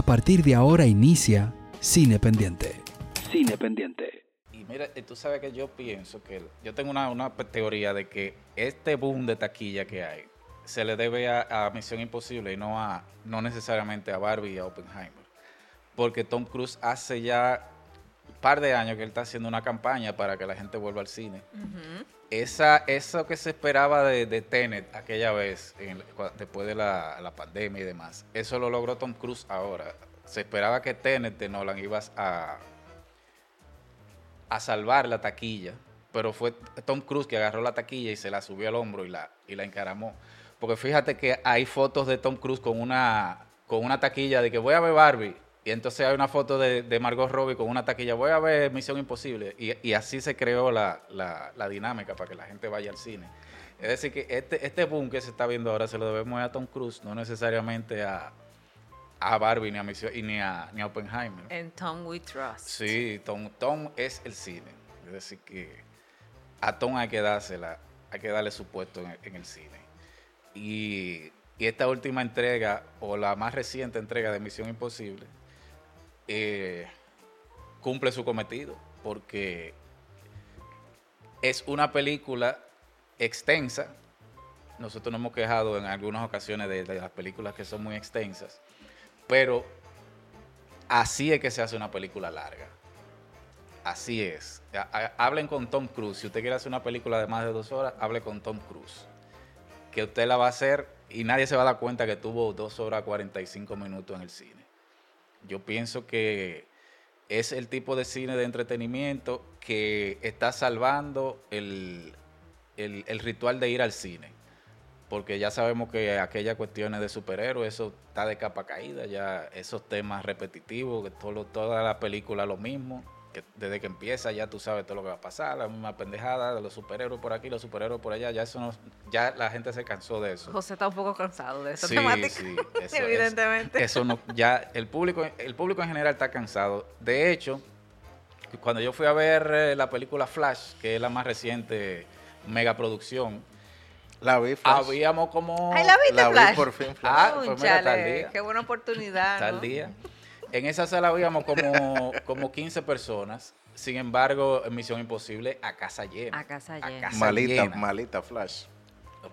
A partir de ahora inicia Cine Pendiente. Cine Pendiente. Y mira, eh, tú sabes que yo pienso que yo tengo una, una teoría de que este boom de taquilla que hay se le debe a, a Misión Imposible y no a no necesariamente a Barbie y a Oppenheimer. Porque Tom Cruise hace ya par de años que él está haciendo una campaña para que la gente vuelva al cine. Esa, eso que se esperaba de, de Tenet aquella vez, en- después de la, la pandemia y demás, eso lo logró Tom Cruise ahora. Se esperaba que Tenet de Nolan ibas a, a salvar la taquilla, pero fue Tom Cruise que agarró la taquilla y se la subió al hombro y la, y la encaramó. Porque fíjate que hay fotos de Tom Cruise con una, con una taquilla de que voy a ver Barbie. Y entonces hay una foto de, de Margot Robbie con una taquilla, voy a ver Misión Imposible. Y, y así se creó la, la- la dinámica para que la gente vaya al cine. Es decir, que este, este boom que se está viendo ahora se lo debemos a Tom Cruise, no necesariamente a, a Barbie ni a, Misión, y ni, a, ni a Oppenheimer. En Tom We Trust. Sí, Tom, Tom es el cine. Es decir, que a Tom hay que dársela, hay que darle su puesto en, el- en el cine. Y, y esta última entrega, o la más reciente entrega de Misión Imposible, eh, cumple su cometido, porque es una película extensa. Nosotros nos hemos quejado en algunas ocasiones de, de las películas que son muy extensas, pero así es que se hace una película larga. Así es. Ha- ha- Hablen con Tom Cruise. Si usted quiere hacer una película de más de dos horas, hable con Tom Cruise. Que usted la va a hacer y nadie se va a dar cuenta que tuvo dos horas 45 minutos en el cine. Yo pienso que es el tipo de cine de entretenimiento que está salvando el, el- ritual de ir al cine. Porque ya sabemos que aquellas cuestiones de superhéroes, eso está de capa caída, ya esos temas repetitivos, que todo, toda la película lo mismo, que desde que empieza ya tú sabes todo lo que va a pasar, la misma pendejada de los superhéroes por aquí, los superhéroes por allá, ya eso no- ya la gente se cansó de eso. José está un poco cansado de esa Sí, temática. sí, eso- evidentemente. Eso no, ya el público, el público en general está cansado. De hecho, cuando yo fui a ver eh, la película Flash, que es la más reciente megaproducción, La vi, Flash. habíamos como Ay, la viste, La vi por fin, Flash. Ah, pues mira, tal día. Qué buena oportunidad. tal ¿no? día. En esa sala habíamos como, como 15 personas. Sin embargo, en Misión Imposible a casa llena. A casa llena. casa malita, llena. malita Flash.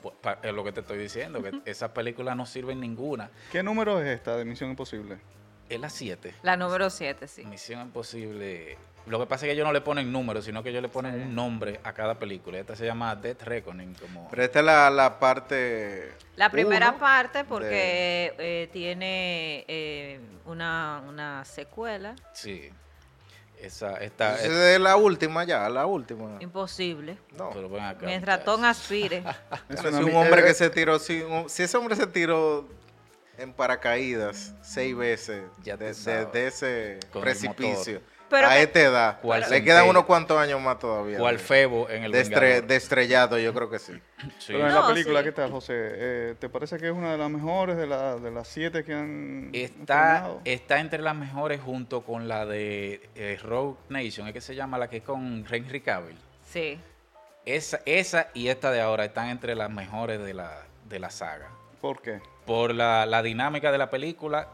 Pues, Es lo que te estoy diciendo, que esas películas no sirven ninguna. ¿Qué número es esta de Misión Imposible? Es la 7. La número 7, sí. Misión Imposible. Lo que pasa es que ellos no le ponen números, sino que ellos le ponen un nombre a cada película. Esta se llama Death Reckoning. Como... Pero esta es la, la parte. La primera uno parte de- porque eh, tiene eh, una, una secuela Sí. Esa, esta, Esa es la última ya, la última. imposible. No. pero ven acá, Mientras. Tom aspire. Es Si una un hombre que se tiró, si, un- si ese hombre se tiró en paracaídas seis veces Ya de, de- ese Con el precipicio Pero a que- esta edad, ¿Cuál le centella? quedan unos cuantos años más todavía. Cual de- Febo en el de, estre- de estrellado, yo creo que sí. Sí. Pero en No, la película, sí. ¿qué tal, José? Eh, ¿Te parece que es una de las mejores de, la- de las siete que han Está, estrenado? está entre las mejores junto con la de eh, Rogue Nation, es que se llama la que es con Henry Cavill. Sí. Esa, esa y esta de ahora están entre las mejores de la, de la saga. ¿Por qué? Por la, la dinámica de la película.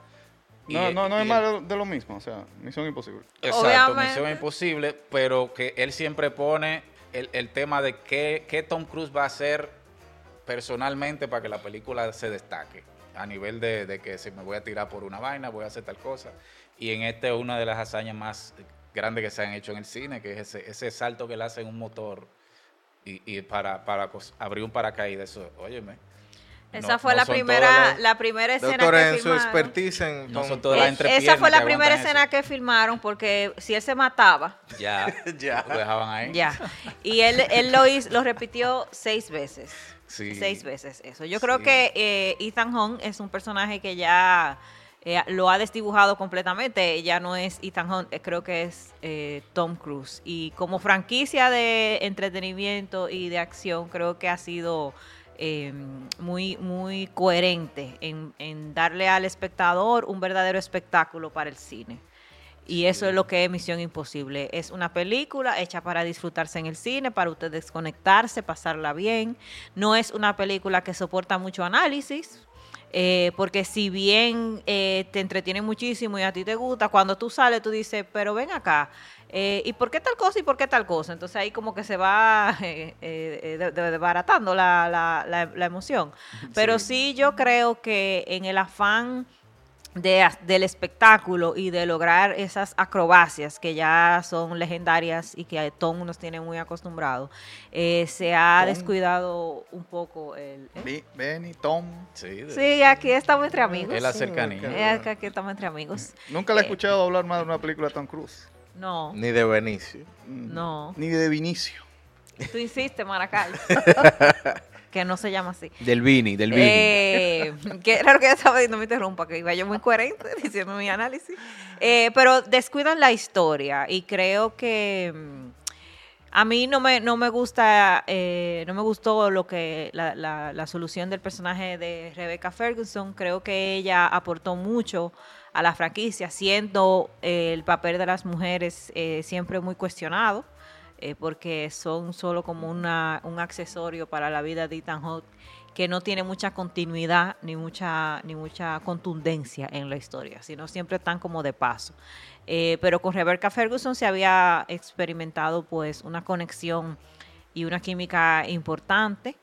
Y- No, no, no y es más de, lo mismo, o sea, Misión Imposible. Exacto, Obviamente. Misión Imposible, pero que él siempre pone el, el tema de qué, qué Tom Cruise va a hacer personalmente para que la película se destaque. A nivel de, de que si me voy a tirar por una vaina, voy a hacer tal cosa. Y en este es una de las hazañas más grandes que se han hecho en el cine, que es ese, ese salto que él hace en un motor y, y para, para cos- abrir un paracaídas. Eso, óyeme. Esa no- fue no la primera, la primera escena Doctor, que en su filmaron. expertise en No son todas las esa fue la primera escena eso. que filmaron porque si él se mataba, Ya, Ya. lo dejaban ahí. ya. Y él, él lo hizo, lo repitió seis veces. Sí. Seis veces eso. Yo creo que eh, Ethan Hunt es un personaje que ya eh, lo ha desdibujado completamente. Ya no es Ethan Hunt, eh, creo que es eh, Tom Cruise. Y como franquicia de entretenimiento y de acción, creo que ha sido eh, muy, muy coherente en, en darle al espectador un verdadero espectáculo para el cine. Y eso es lo que es Misión Imposible. Es una película hecha para disfrutarse en el cine, para usted desconectarse, pasarla bien. No es una película que soporta mucho análisis. Eh, porque si bien eh, te entretiene muchísimo y a ti te gusta, cuando tú sales tú dices, pero ven acá, eh, ¿y por qué tal cosa y por qué tal cosa? Entonces ahí como que se va eh, eh, de- de- desbaratando la, la- la- la emoción. Pero sí. yo creo que en el afán de, del espectáculo y de lograr esas acrobacias que ya son legendarias y que Tom nos tiene muy acostumbrados, eh, se ha Tom. descuidado un poco el... ¿eh? Be- Benny, Tom. Sí, de- Sí, aquí estamos entre amigos. es la cercanía. Aquí estamos entre amigos. Nunca le he Eh, escuchado hablar más de una película de Tom Cruise. No, Ni de Benicio. No. Ni de Vinicio. Tú insistes, Maracay. que no se llama así. Del Vini, del Vini. Eh, que raro que ya estaba diciendo, me interrumpa, que iba yo muy coherente diciendo mi análisis. Eh, pero descuidan la historia y creo que mm, a mí no me, no me gusta, eh, no me gustó lo que la, la- la solución del personaje de Rebecca Ferguson. Creo que ella aportó mucho a la franquicia, siendo eh, el papel de las mujeres eh, siempre muy cuestionado eh, porque son solo como una, un accesorio para la vida de Ethan Hawke que no tiene mucha continuidad ni mucha ni mucha contundencia en la historia, sino siempre están como de paso. Eh, pero con Rebecca Ferguson se había experimentado pues una conexión y una química importante.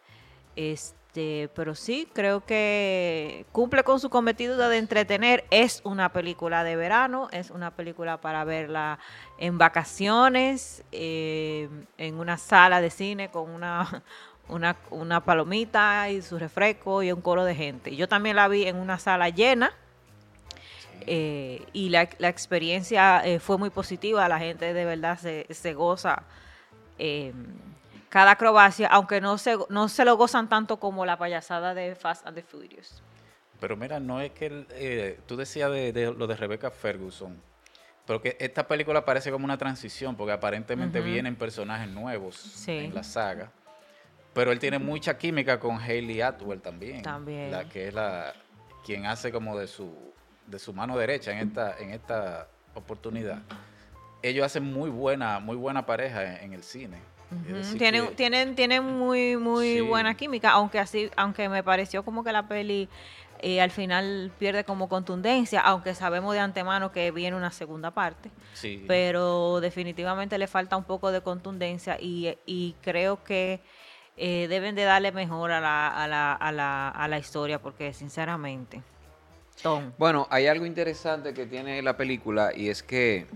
Este, pero sí, creo que cumple con su cometido de entretener. Es una película de verano, es una película para verla en vacaciones, eh, en una sala de cine con una, una, una palomita y su refresco y un coro de gente. Yo también la vi en una sala llena. eh, y la, la experiencia eh, fue muy positiva, la gente de verdad se, se goza eh, cada acrobacia, aunque no se, no se lo gozan tanto como la payasada de Fast and the Furious. Pero mira, no es que el- eh, tú decías de, de lo de Rebecca Ferguson, pero que esta película parece como una transición, porque aparentemente vienen personajes nuevos Sí. en la saga. Pero él tiene mucha química con Hayley Atwell también. También. La que es la quien hace como de su de su mano derecha en esta en esta oportunidad. Ellos hacen muy buena muy buena pareja en, en el cine. Tienen, que- tienen, tienen muy, muy Sí. buena química, aunque así, aunque me pareció como que la peli eh, al final pierde como contundencia, aunque sabemos de antemano que viene una segunda parte. sí. pero definitivamente le falta un poco de contundencia y, y creo que eh, deben de darle mejor a la, a, la, a, la, a la historia porque sinceramente, Bueno, hay algo interesante que tiene la película y es que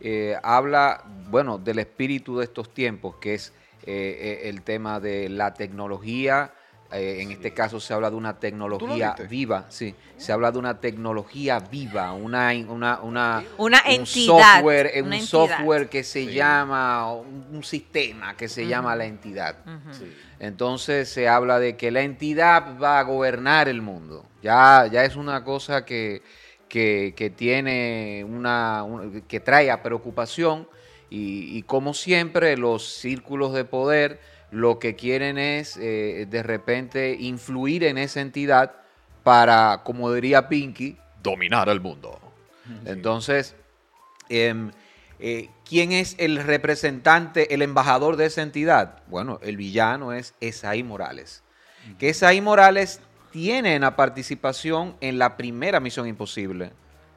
eh, habla, bueno, del espíritu de estos tiempos, que es eh, eh, el tema de la tecnología. Eh, en este caso se habla de una tecnología viva, sí. Se habla de una tecnología viva, una, una, una, Una un entidad, software, eh, una un entidad. software que se Sí. llama, un, sistema que se llama la entidad. Sí. Entonces se habla de que la entidad va a gobernar el mundo. Ya, ya es una cosa que, que, que tiene una, un- que trae a preocupación y, y como siempre los círculos de poder lo que quieren es eh, de repente influir en esa entidad para, como diría Pinky, dominar el mundo. Entonces, em, eh, ¿quién es el representante, el embajador de esa entidad? Bueno, el villano es Esaí Morales. Que Esaí Morales tiene una participación en la primera Misión Imposible.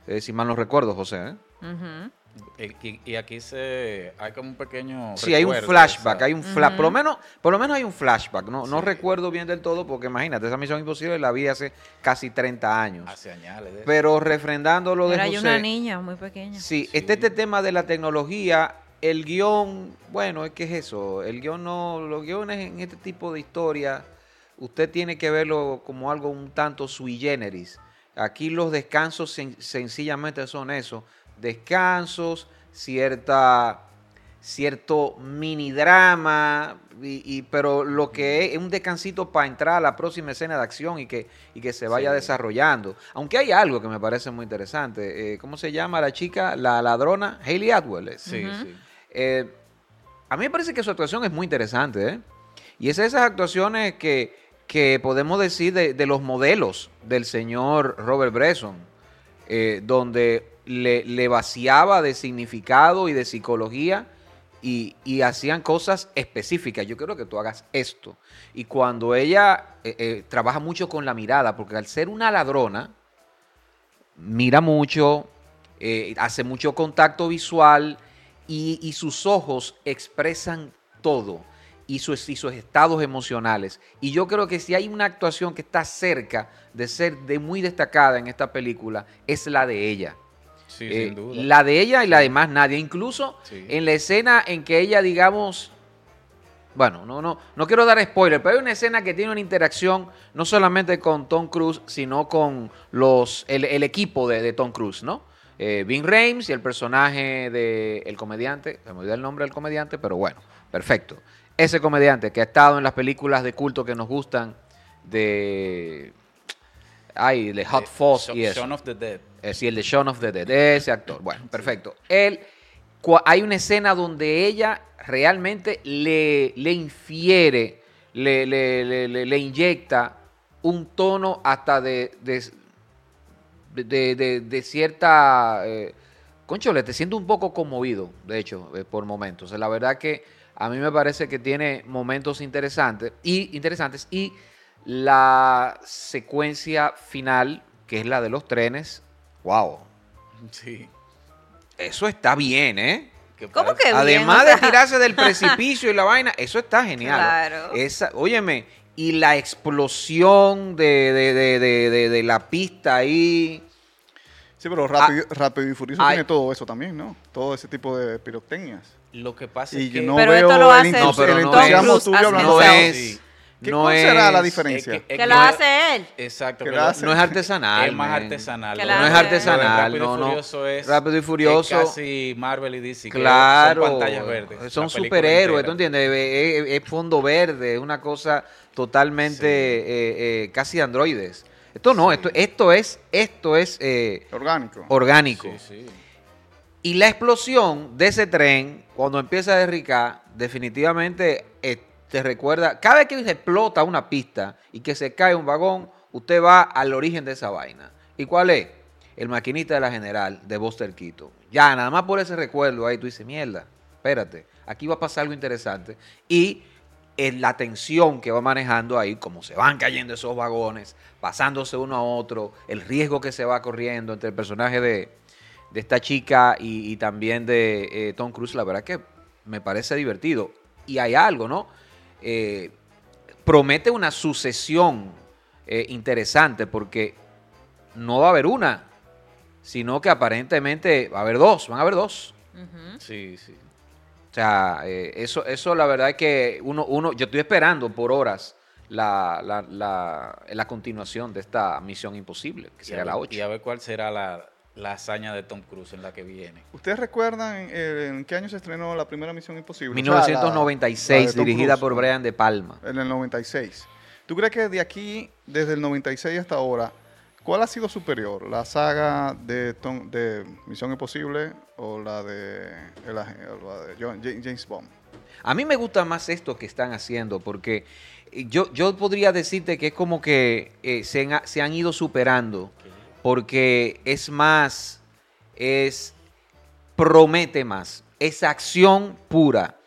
Eh, si mal no recuerdo, José. ¿eh? Ujú. El- Y, y aquí se hay como un pequeño Sí, hay un flashback, hay un fla- por lo menos, por lo menos hay un flashback. No, no recuerdo bien del todo porque imagínate, esa Misión Imposible la vi hace casi 30 años. hace años de Pero refrendando lo de José, una niña muy pequeña. Sí, Sí. este, este tema de la tecnología, el guion, bueno, es que es eso, el guion no, los guiones en este tipo de historia, usted tiene que verlo como algo un tanto sui generis. Aquí los descansos sen- sencillamente son eso, descansos, cierta, cierto mini drama, y, y- pero lo que es un descansito para entrar a la próxima escena de acción y que, y que se vaya Sí. desarrollando. Aunque hay algo que me parece muy interesante. eh, ¿Cómo se llama la chica? La ladrona, Hayley Atwell. es. Sí, sí. Eh, a mí me parece que su actuación es muy interesante, ¿eh? Y es esas actuaciones que, que podemos decir de, de los modelos del señor Robert Bresson, eh, donde le, le vaciaba de significado y de psicología y, hacían cosas específicas. Yo quiero que tú hagas esto. Y cuando ella eh, eh, trabaja mucho con la mirada, porque al ser una ladrona, mira mucho, eh, hace mucho contacto visual y sus ojos expresan todo y sus, y sus estados emocionales. Y yo creo que si hay una actuación que está cerca de ser de muy destacada en esta película, es la de ella. Sí, Eh, sin duda. La de ella y la de más nadie. Incluso Sí. en la escena en que ella, digamos, bueno, no, no, no quiero dar spoiler, pero hay una escena que tiene una interacción no solamente con Tom Cruise, sino con los, el, el equipo de, de Tom Cruise, ¿no? Eh, Vin Rames y el personaje del el comediante, se me olvidó el nombre del comediante, pero bueno, perfecto. Ese comediante que ha estado en las películas de culto que nos gustan de... Ay, de Hot Eh, Fuzz y eso. Shaun of the Dead. Es decir, el de Shaun of the Dead, ese actor. Bueno, perfecto. Él, hay una escena donde ella realmente le, le infiere, le, le- le- inyecta un tono hasta de, de, de- de- de cierta... Eh, conchole, te siento un poco conmovido, de hecho, eh, por momentos. La verdad que a mí me parece que tiene momentos interesantes y, interesantes y la secuencia final, que es la de los trenes, wow, Sí. eso está bien, ¿eh? ¿Cómo que bien? Además O de sea, tirarse del precipicio y la vaina, eso está genial. Claro. Esa, óyeme, y la explosión de, de- de- de- de- de la pista ahí. Sí, pero Rápido, Rápido y Furioso Ay. tiene todo eso también, ¿no? Todo ese tipo de pirotecnias. Lo que pasa Y es que no Pero veo esto lo el, hace No, entus- pero el no entusiasmo es- tuyo hablando No de es. ¿Qué no cuál será la es- diferencia? es que- es Que no- hace él. Exacto. que que lo no- hace. No es artesanal. Es más artesanal. No es artesanal, Rápido no, y no. Furioso es, Rápido y Furioso. es casi Marvel y DC. Claro, Son pantallas verdes. son superhéroes, entera. ¿tú entiendes? Es, es- es fondo verde, es una cosa totalmente eh, eh, casi de androides. Esto no, Sí. esto, esto es, esto es eh, Orgánico. orgánico. Sí, sí. Y la explosión de ese tren, cuando empieza a derricar, definitivamente eh, te recuerda, cada vez que se explota una pista y que se cae un vagón, usted va al origen de esa vaina. ¿Y cuál es? El maquinista de la general de Buster Keaton. Ya, nada más por ese recuerdo ahí tú dices, mierda, espérate, aquí va a pasar algo interesante. Y en la tensión que va manejando ahí, como se van cayendo esos vagones, pasándose uno a otro, el riesgo que se va corriendo entre el personaje de, de esta chica y, y también de eh, Tom Cruise, la verdad que me parece divertido. Y hay algo, ¿no? Eh, promete una sucesión eh, interesante porque no va a haber una, sino que aparentemente va a haber dos, van a haber dos. Sí, sí. O sea, eh, eso, eso la verdad es que uno, uno, yo estoy esperando por horas la, la, la, la continuación de esta misión imposible, que será la ver- 8. Y a ver cuál será la, la hazaña de Tom Cruise en la que viene. ¿Ustedes recuerdan eh, en qué año se estrenó la primera Misión Imposible? O sea, la- la 1996, de Tom dirigida Cruise, por. Brian De Palma. En el 96. ¿Tú crees que de aquí, desde el 96 hasta ahora, cuál ha sido superior? ¿La saga de, Tom- de Misión Imposible o la de, el ag- o la de John- Ja- James Bond? A mí me gusta más esto que están haciendo, porque eh, yo, yo podría decirte que es como que eh, se, han, se han ido superando, porque es más, es, promete más, es acción pura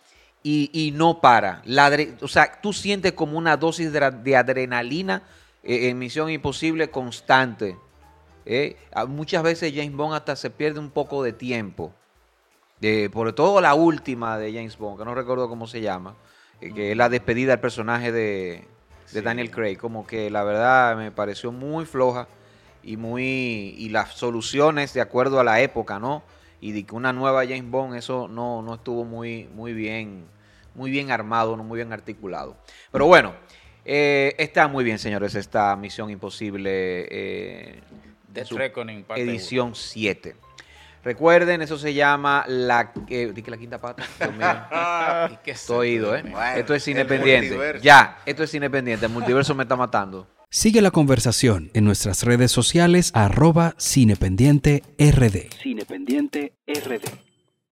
y, y no para. La o sea, tú sientes como una dosis de, de adrenalina eh, en Misión Imposible constante. ¿eh? Muchas veces James Bond hasta se pierde un poco de tiempo. Eh, sobre todo la última de James Bond, que no recuerdo cómo se llama, eh, que es la despedida del personaje de, de Sí. Daniel Craig. Como que la verdad me pareció muy floja y muy y las soluciones de acuerdo a la época, ¿no? Y de que una nueva James Bond, eso no, no estuvo muy, muy bien, muy bien armado, no muy bien articulado. Pero bueno, eh, está muy bien, señores, esta Misión Imposible. eh, Death su Reckoning, edición 7. Recuerden, eso se llama la, eh, di que la quinta pata. Uno. ¿Y qué es Estoy esto, ido, ¿eh? Bueno, esto es independiente. Ya, esto es independiente. El multiverso me está matando. Sigue la conversación en nuestras redes sociales arroba cinependiente rd. Cinependiente RD.